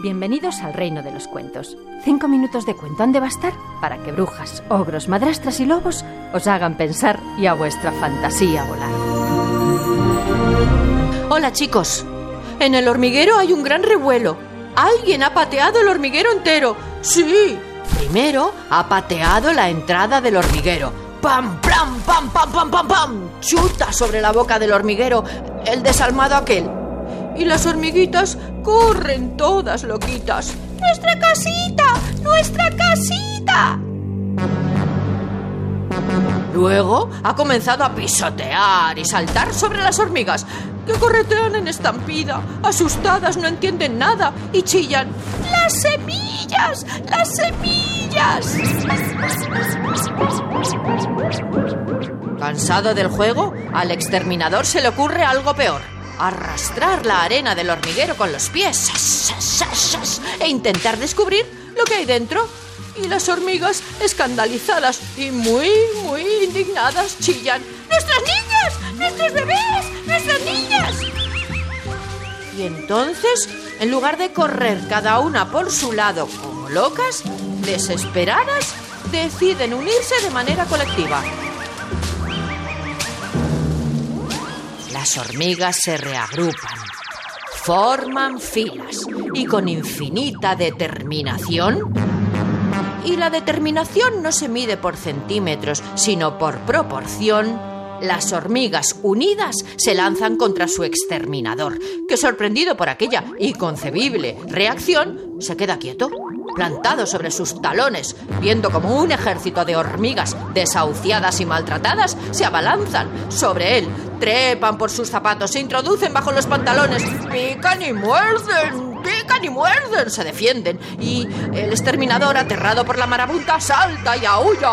Bienvenidos al reino de los cuentos. Cinco minutos de cuento han de bastar para que brujas, ogros, madrastras y lobos os hagan pensar y a vuestra fantasía volar. Hola chicos. En el hormiguero hay un gran revuelo. Alguien ha pateado el hormiguero entero. Sí. Primero ha pateado la entrada del hormiguero. ¡Pam, pam, pam, pam, pam, pam, pam! Chuta sobre la boca del hormiguero el desalmado aquel. Y las hormiguitas corren todas loquitas. ¡Nuestra casita! ¡Nuestra casita! Luego ha comenzado a pisotear y saltar sobre las hormigas, que corretean en estampida, asustadas, no entienden nada y chillan. ¡Las semillas! ¡Las semillas! Cansado del juego, al exterminador se le ocurre algo peor. Arrastrar la arena del hormiguero con los pies e intentar descubrir lo que hay dentro. Y las hormigas, escandalizadas y muy, muy indignadas, chillan. ¡Nuestras niñas! ¡Nuestros bebés! ¡Nuestras niñas! Y entonces, en lugar de correr cada una por su lado como locas, desesperadas, deciden unirse de manera colectiva. Las hormigas se reagrupan, forman filas y con infinita determinación. Y la determinación no se mide por centímetros, sino por proporción. Las hormigas unidas se lanzan contra su exterminador, que sorprendido por aquella inconcebible reacción, se queda quieto, plantado sobre sus talones, viendo como un ejército de hormigas desahuciadas y maltratadas se abalanzan sobre él, trepan por sus zapatos, se introducen bajo los pantalones, pican y muerden, pican y muerden, se defienden y el exterminador, aterrado por la marabunta, salta y aúlla.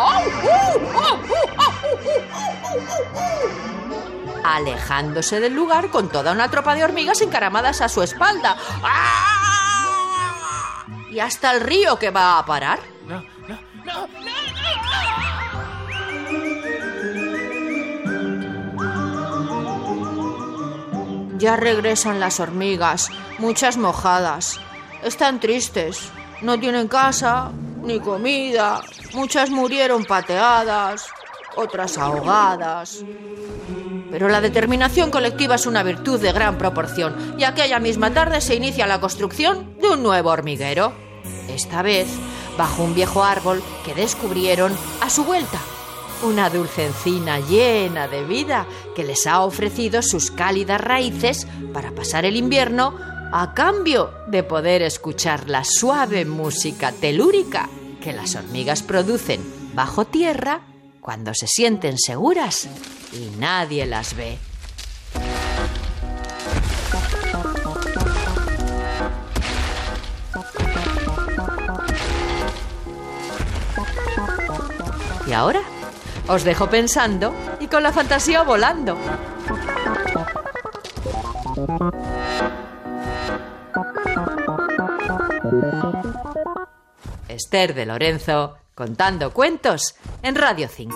Alejándose del lugar con toda una tropa de hormigas encaramadas a su espalda. ¿Y hasta el río que va a parar? No, no, no, Ya regresan las hormigas, muchas mojadas. Están tristes. No tienen casa, ni comida. Muchas murieron pateadas, otras ahogadas. Pero la determinación colectiva es una virtud de gran proporción, y aquella misma tarde se inicia la construcción de un nuevo hormiguero. Esta vez bajo un viejo árbol que descubrieron a su vuelta una dulce encina llena de vida que les ha ofrecido sus cálidas raíces para pasar el invierno a cambio de poder escuchar la suave música telúrica que las hormigas producen bajo tierra cuando se sienten seguras y nadie las ve. ¿Y ahora? Os dejo pensando y con la fantasía volando. Esther de Lorenzo contando cuentos en Radio 5.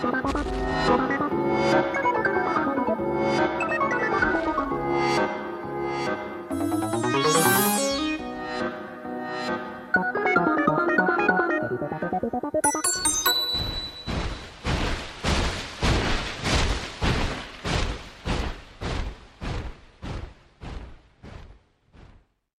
Bye.